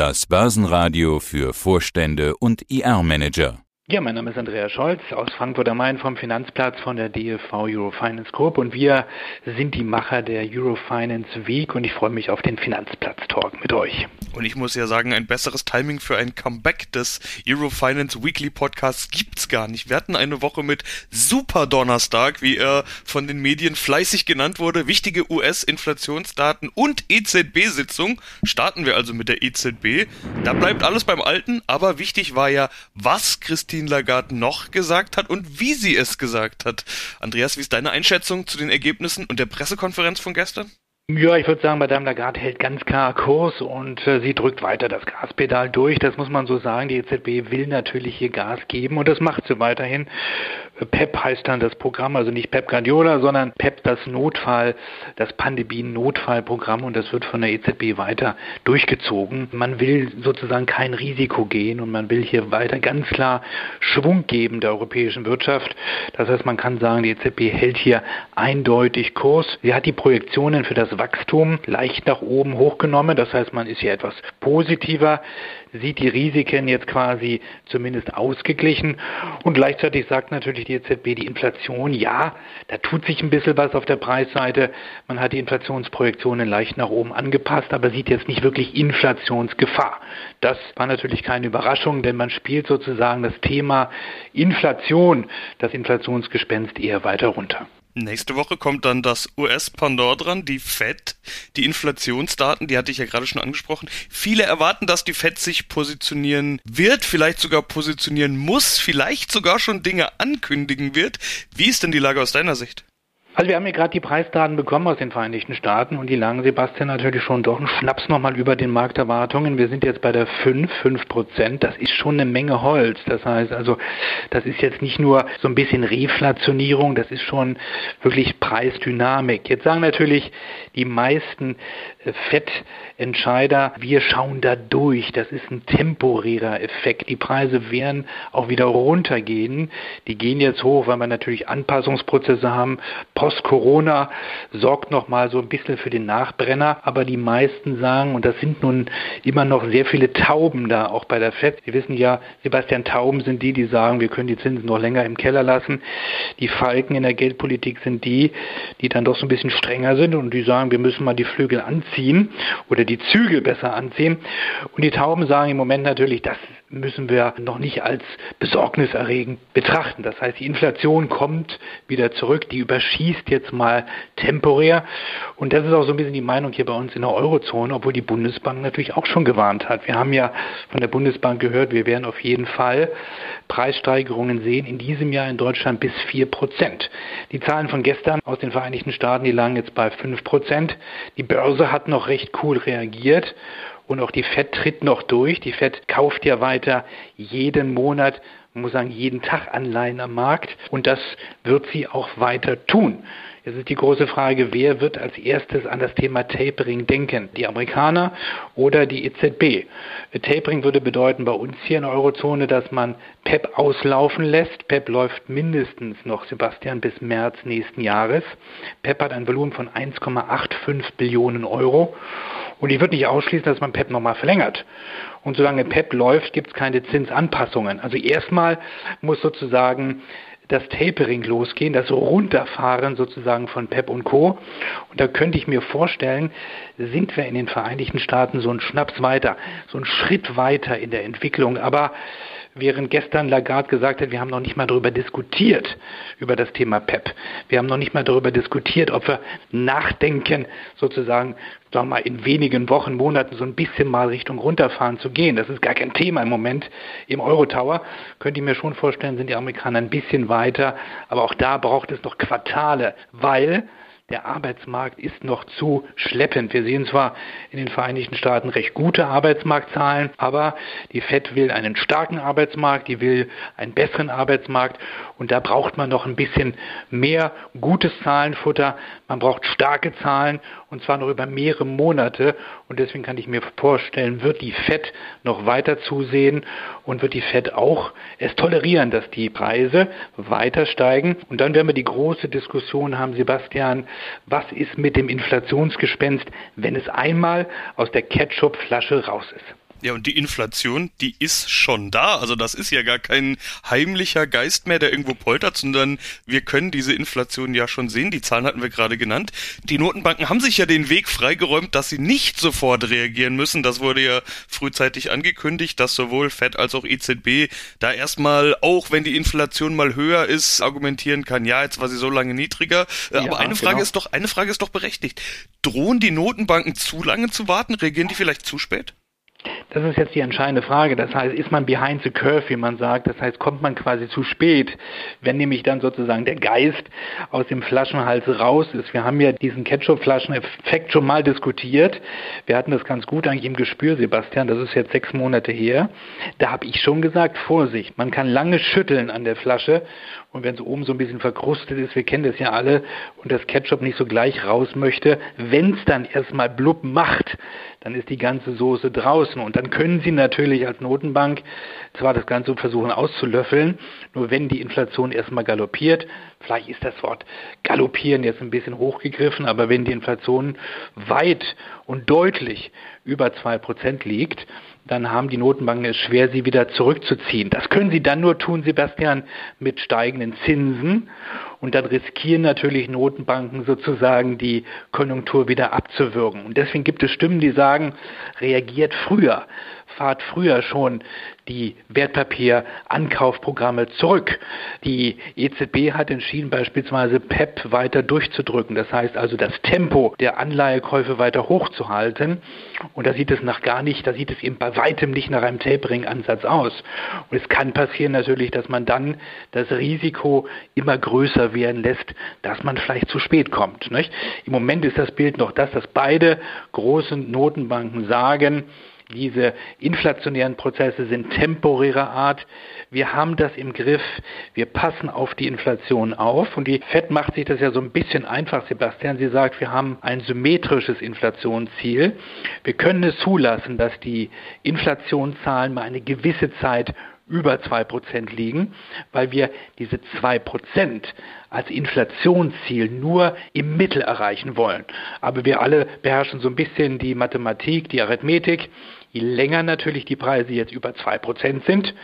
Das Börsenradio für Vorstände und IR-Manager. Ja, mein Name ist Andreas Scholz aus Frankfurt am Main vom Finanzplatz von der DFV Eurofinance Group und wir sind die Macher der Eurofinance Week und ich freue mich auf den Finanzplatz-Talk mit euch. Und ich muss ja sagen, ein besseres Timing für ein Comeback des Eurofinance Weekly Podcasts gibt's gar nicht. Wir hatten eine Woche mit Super Donnerstag, wie er von den Medien fleißig genannt wurde, wichtige US-Inflationsdaten und EZB-Sitzung. Starten wir also mit der EZB. Da bleibt alles beim Alten, aber wichtig war ja, was Christine Christine Lagarde noch gesagt hat und wie sie es gesagt hat. Andreas, wie ist deine Einschätzung zu den Ergebnissen und der Pressekonferenz von gestern? Ja, ich würde sagen, Madame Lagarde hält ganz klar Kurs und äh, sie drückt weiter das Gaspedal durch. Das muss man so sagen. Die EZB will natürlich hier Gas geben und das macht sie weiterhin. PEP heißt dann das Programm, also nicht PEP Guardiola, sondern PEP das Notfall, das Pandemien-Notfallprogramm und das wird von der EZB weiter durchgezogen. Man will sozusagen kein Risiko gehen und man will hier weiter ganz klar Schwung geben der europäischen Wirtschaft. Das heißt, man kann sagen, die EZB hält hier eindeutig Kurs. Sie hat die Projektionen für das Wachstum leicht nach oben hochgenommen. Das heißt, man ist hier etwas positiver sieht die Risiken jetzt quasi zumindest ausgeglichen. Und gleichzeitig sagt natürlich die EZB, die Inflation, ja, da tut sich ein bisschen was auf der Preisseite. Man hat die Inflationsprojektionen leicht nach oben angepasst, aber sieht jetzt nicht wirklich Inflationsgefahr. Das war natürlich keine Überraschung, denn man spielt sozusagen das Thema Inflation, das Inflationsgespenst eher weiter runter. Nächste Woche kommt dann das US-Pendant dran, die FED, die Inflationsdaten, die hatte ich ja gerade schon angesprochen. Viele erwarten, dass die FED sich positionieren wird, vielleicht sogar positionieren muss, vielleicht sogar schon Dinge ankündigen wird. Wie ist denn die Lage aus deiner Sicht? Also wir haben ja gerade die Preisdaten bekommen aus den Vereinigten Staaten und die lagen Sebastian natürlich schon doch einen Schnaps nochmal über den Markterwartungen. Wir sind jetzt bei der 5, 5 Prozent. Das ist schon eine Menge Holz. Das heißt also, das ist jetzt nicht nur so ein bisschen Reflationierung, das ist schon wirklich Preisdynamik. Jetzt sagen natürlich die meisten äh, Fettentscheider, wir schauen da durch. Das ist ein temporärer Effekt. Die Preise werden auch wieder runtergehen. Die gehen jetzt hoch, weil wir natürlich Anpassungsprozesse haben Post-Corona sorgt nochmal so ein bisschen für den Nachbrenner, aber die meisten sagen, und das sind nun immer noch sehr viele Tauben da, auch bei der FED. Sie wissen ja, Sebastian Tauben sind die, die sagen, wir können die Zinsen noch länger im Keller lassen. Die Falken in der Geldpolitik sind die, die dann doch so ein bisschen strenger sind und die sagen, wir müssen mal die Flügel anziehen oder die Zügel besser anziehen. Und die Tauben sagen im Moment natürlich, das müssen wir noch nicht als besorgniserregend betrachten. Das heißt, die Inflation kommt wieder zurück, die überschießt jetzt mal temporär. Und das ist auch so ein bisschen die Meinung hier bei uns in der Eurozone, obwohl die Bundesbank natürlich auch schon gewarnt hat. Wir haben ja von der Bundesbank gehört, wir werden auf jeden Fall Preissteigerungen sehen in diesem Jahr in Deutschland bis vier Prozent. Die Zahlen von gestern aus den Vereinigten Staaten, die lagen jetzt bei fünf Prozent. Die Börse hat noch recht cool reagiert und auch die FED tritt noch durch. Die FED kauft ja weiter jeden Monat, muss sagen, jeden Tag Anleihen am Markt. Und das wird sie auch weiter tun. Jetzt ist die große Frage, wer wird als erstes an das Thema Tapering denken? Die Amerikaner oder die EZB? Tapering würde bedeuten bei uns hier in der Eurozone, dass man PEP auslaufen lässt. PEP läuft mindestens noch, Sebastian, bis März nächsten Jahres. PEP hat ein Volumen von 1,85 Billionen Euro. Und ich würde nicht ausschließen, dass man PEP nochmal verlängert. Und solange PEP läuft, gibt es keine Zinsanpassungen. Also erstmal muss sozusagen das Tapering losgehen, das Runterfahren sozusagen von PEP und Co. Und da könnte ich mir vorstellen, sind wir in den Vereinigten Staaten so einen Schnaps weiter, so einen Schritt weiter in der Entwicklung. Aber während gestern Lagarde gesagt hat, wir haben noch nicht mal darüber diskutiert, über das Thema PEP. Wir haben noch nicht mal darüber diskutiert, ob wir nachdenken, sozusagen, sagen wir mal, in wenigen Wochen, Monaten so ein bisschen mal Richtung runterfahren zu gehen. Das ist gar kein Thema im Moment im Eurotower. Könnte ich mir schon vorstellen, sind die Amerikaner ein bisschen weiter. Aber auch da braucht es noch Quartale, weil der Arbeitsmarkt ist noch zu schleppend. Wir sehen zwar in den Vereinigten Staaten recht gute Arbeitsmarktzahlen, aber die FED will einen starken Arbeitsmarkt, die will einen besseren Arbeitsmarkt und da braucht man noch ein bisschen mehr gutes Zahlenfutter. Man braucht starke Zahlen und zwar noch über mehrere Monate und deswegen kann ich mir vorstellen, wird die FED noch weiter zusehen und wird die FED auch es tolerieren, dass die Preise weiter steigen und dann werden wir die große Diskussion haben, Sebastian, was ist mit dem Inflationsgespenst, wenn es einmal aus der Ketchupflasche raus ist? Ja, und die Inflation, die ist schon da. Also das ist ja gar kein heimlicher Geist mehr, der irgendwo poltert, sondern wir können diese Inflation ja schon sehen. Die Zahlen hatten wir gerade genannt. Die Notenbanken haben sich ja den Weg freigeräumt, dass sie nicht sofort reagieren müssen. Das wurde ja frühzeitig angekündigt, dass sowohl Fed als auch EZB da erstmal, auch wenn die Inflation mal höher ist, argumentieren kann, ja, jetzt war sie so lange niedriger. Ja, Aber eine Frage genau. ist doch, eine Frage ist doch berechtigt. Drohen die Notenbanken zu lange zu warten? Reagieren die vielleicht zu spät? Das ist jetzt die entscheidende Frage. Das heißt, ist man behind the curve, wie man sagt? Das heißt, kommt man quasi zu spät, wenn nämlich dann sozusagen der Geist aus dem Flaschenhals raus ist. Wir haben ja diesen Ketchup-Flaschen-Effekt schon mal diskutiert. Wir hatten das ganz gut eigentlich im Gespür, Sebastian. Das ist jetzt sechs Monate her. Da habe ich schon gesagt, Vorsicht. Man kann lange schütteln an der Flasche und wenn es oben so ein bisschen verkrustet ist, wir kennen das ja alle, und das Ketchup nicht so gleich raus möchte, wenn es dann erstmal blub macht, dann ist die ganze Soße draußen. Und dann können Sie natürlich als Notenbank zwar das Ganze versuchen auszulöffeln, nur wenn die Inflation erstmal galoppiert, vielleicht ist das Wort galoppieren jetzt ein bisschen hochgegriffen, aber wenn die Inflation weit und deutlich über zwei Prozent liegt, dann haben die Notenbanken es schwer, sie wieder zurückzuziehen. Das können sie dann nur tun, Sebastian, mit steigenden Zinsen. Und dann riskieren natürlich Notenbanken sozusagen die Konjunktur wieder abzuwürgen. Und deswegen gibt es Stimmen, die sagen, reagiert früher fahrt früher schon die Wertpapierankaufprogramme zurück. Die EZB hat entschieden, beispielsweise PEP weiter durchzudrücken. Das heißt also, das Tempo der Anleihekäufe weiter hochzuhalten. Und da sieht es nach gar nicht, da sieht es eben bei weitem nicht nach einem Tapering-Ansatz aus. Und es kann passieren natürlich, dass man dann das Risiko immer größer werden lässt, dass man vielleicht zu spät kommt. Nicht? Im Moment ist das Bild noch das, dass beide großen Notenbanken sagen, diese inflationären Prozesse sind temporärer Art. Wir haben das im Griff. Wir passen auf die Inflation auf. Und die FED macht sich das ja so ein bisschen einfach, Sebastian. Sie sagt, wir haben ein symmetrisches Inflationsziel. Wir können es zulassen, dass die Inflationszahlen mal eine gewisse Zeit über zwei Prozent liegen, weil wir diese zwei Prozent als Inflationsziel nur im Mittel erreichen wollen. Aber wir alle beherrschen so ein bisschen die Mathematik, die Arithmetik. Je länger natürlich die Preise jetzt über zwei Prozent sind,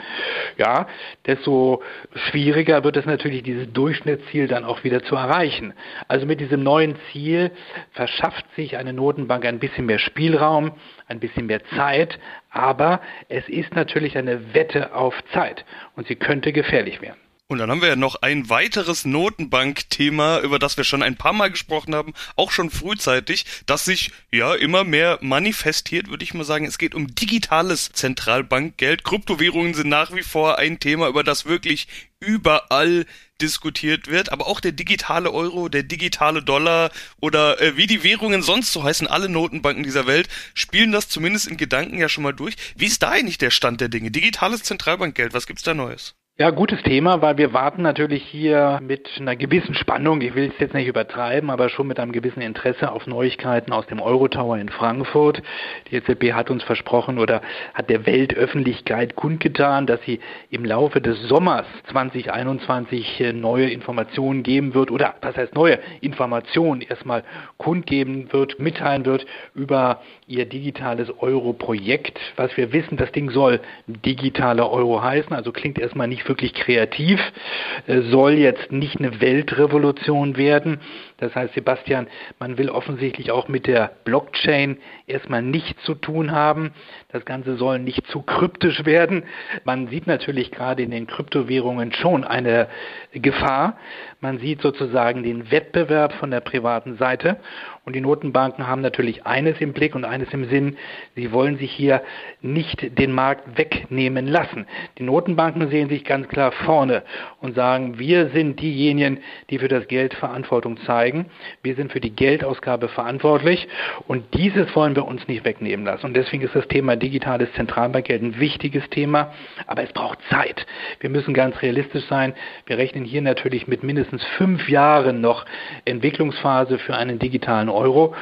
ja, desto schwieriger wird es natürlich, dieses Durchschnittsziel dann auch wieder zu erreichen. Also mit diesem neuen Ziel verschafft sich eine Notenbank ein bisschen mehr Spielraum, ein bisschen mehr Zeit, aber es ist natürlich eine Wette auf Zeit und sie könnte gefährlich werden. Und dann haben wir ja noch ein weiteres Notenbank-Thema, über das wir schon ein paar Mal gesprochen haben, auch schon frühzeitig, das sich ja immer mehr manifestiert, würde ich mal sagen. Es geht um digitales Zentralbankgeld. Kryptowährungen sind nach wie vor ein Thema, über das wirklich überall diskutiert wird, aber auch der digitale Euro, der digitale Dollar oder äh, wie die Währungen sonst so heißen, alle Notenbanken dieser Welt spielen das zumindest in Gedanken ja schon mal durch. Wie ist da eigentlich der Stand der Dinge? Digitales Zentralbankgeld, was gibt's da Neues? Ja, gutes Thema, weil wir warten natürlich hier mit einer gewissen Spannung, ich will es jetzt nicht übertreiben, aber schon mit einem gewissen Interesse auf Neuigkeiten aus dem Eurotower in Frankfurt. Die EZB hat uns versprochen oder hat der Weltöffentlichkeit kundgetan, dass sie im Laufe des Sommers 2021 äh, neue Informationen geben wird oder was heißt neue Informationen erstmal kundgeben wird, mitteilen wird über ihr digitales Euro-Projekt. Was wir wissen, das Ding soll digitaler Euro heißen, also klingt erstmal nicht wirklich kreativ, äh, soll jetzt nicht eine Weltrevolution werden. Das heißt, Sebastian, man will offensichtlich auch mit der Blockchain erstmal nichts zu tun haben. Das Ganze soll nicht zu kryptisch werden. Man sieht natürlich gerade in den Kryptowährungen schon eine Gefahr. Man sieht sozusagen den Wettbewerb von der privaten Seite. Und die Notenbanken haben natürlich eines im Blick und eines im Sinn. Sie wollen sich hier nicht den Markt wegnehmen lassen. Die Notenbanken sehen sich ganz klar vorne und sagen, wir sind diejenigen, die für das Geld Verantwortung zeigen. Wir sind für die Geldausgabe verantwortlich und dieses wollen wir uns nicht wegnehmen lassen. Und deswegen ist das Thema digitales Zentralbankgeld ein wichtiges Thema, aber es braucht Zeit. Wir müssen ganz realistisch sein. Wir rechnen hier natürlich mit mindestens fünf Jahren noch Entwicklungsphase für einen digitalen Euro.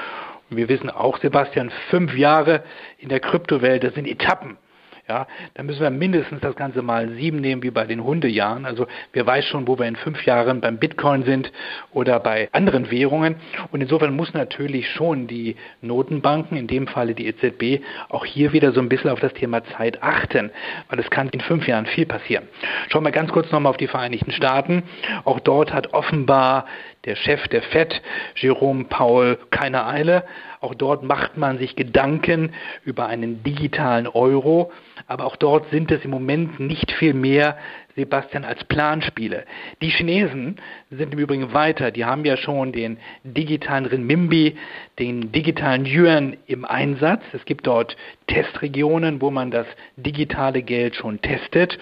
Und wir wissen auch, Sebastian, fünf Jahre in der Kryptowelt, das sind Etappen. Ja, dann müssen wir mindestens das Ganze mal sieben nehmen wie bei den Hundejahren. Also wer weiß schon, wo wir in fünf Jahren beim Bitcoin sind oder bei anderen Währungen. Und insofern muss natürlich schon die Notenbanken, in dem Falle die EZB, auch hier wieder so ein bisschen auf das Thema Zeit achten, weil es kann in fünf Jahren viel passieren. Schauen wir ganz kurz nochmal auf die Vereinigten Staaten. Auch dort hat offenbar der Chef der FED, Jerome Powell, keine Eile. Auch dort macht man sich Gedanken über einen digitalen Euro. Aber auch dort sind es im Moment nicht viel mehr Sebastian, als Planspiele. Die Chinesen sind im Übrigen weiter. Die haben ja schon den digitalen Renminbi, den digitalen Yuan im Einsatz. Es gibt dort Testregionen, wo man das digitale Geld schon testet.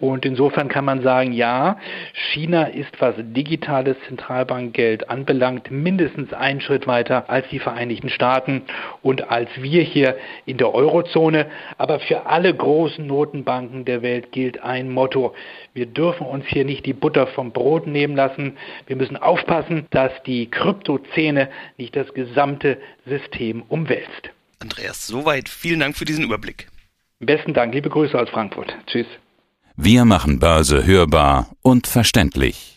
Und insofern kann man sagen, ja, China ist, was digitales Zentralbankgeld anbelangt, mindestens einen Schritt weiter als die Vereinigten Staaten und als wir hier in der Eurozone. Aber für alle großen Notenbanken der Welt gilt ein Motto. Wir dürfen uns hier nicht die Butter vom Brot nehmen lassen. Wir müssen aufpassen, dass die Kryptozene nicht das gesamte System umwälzt. Andreas, soweit. Vielen Dank für diesen Überblick. Besten Dank. Liebe Grüße aus Frankfurt. Tschüss. Wir machen Börse hörbar und verständlich.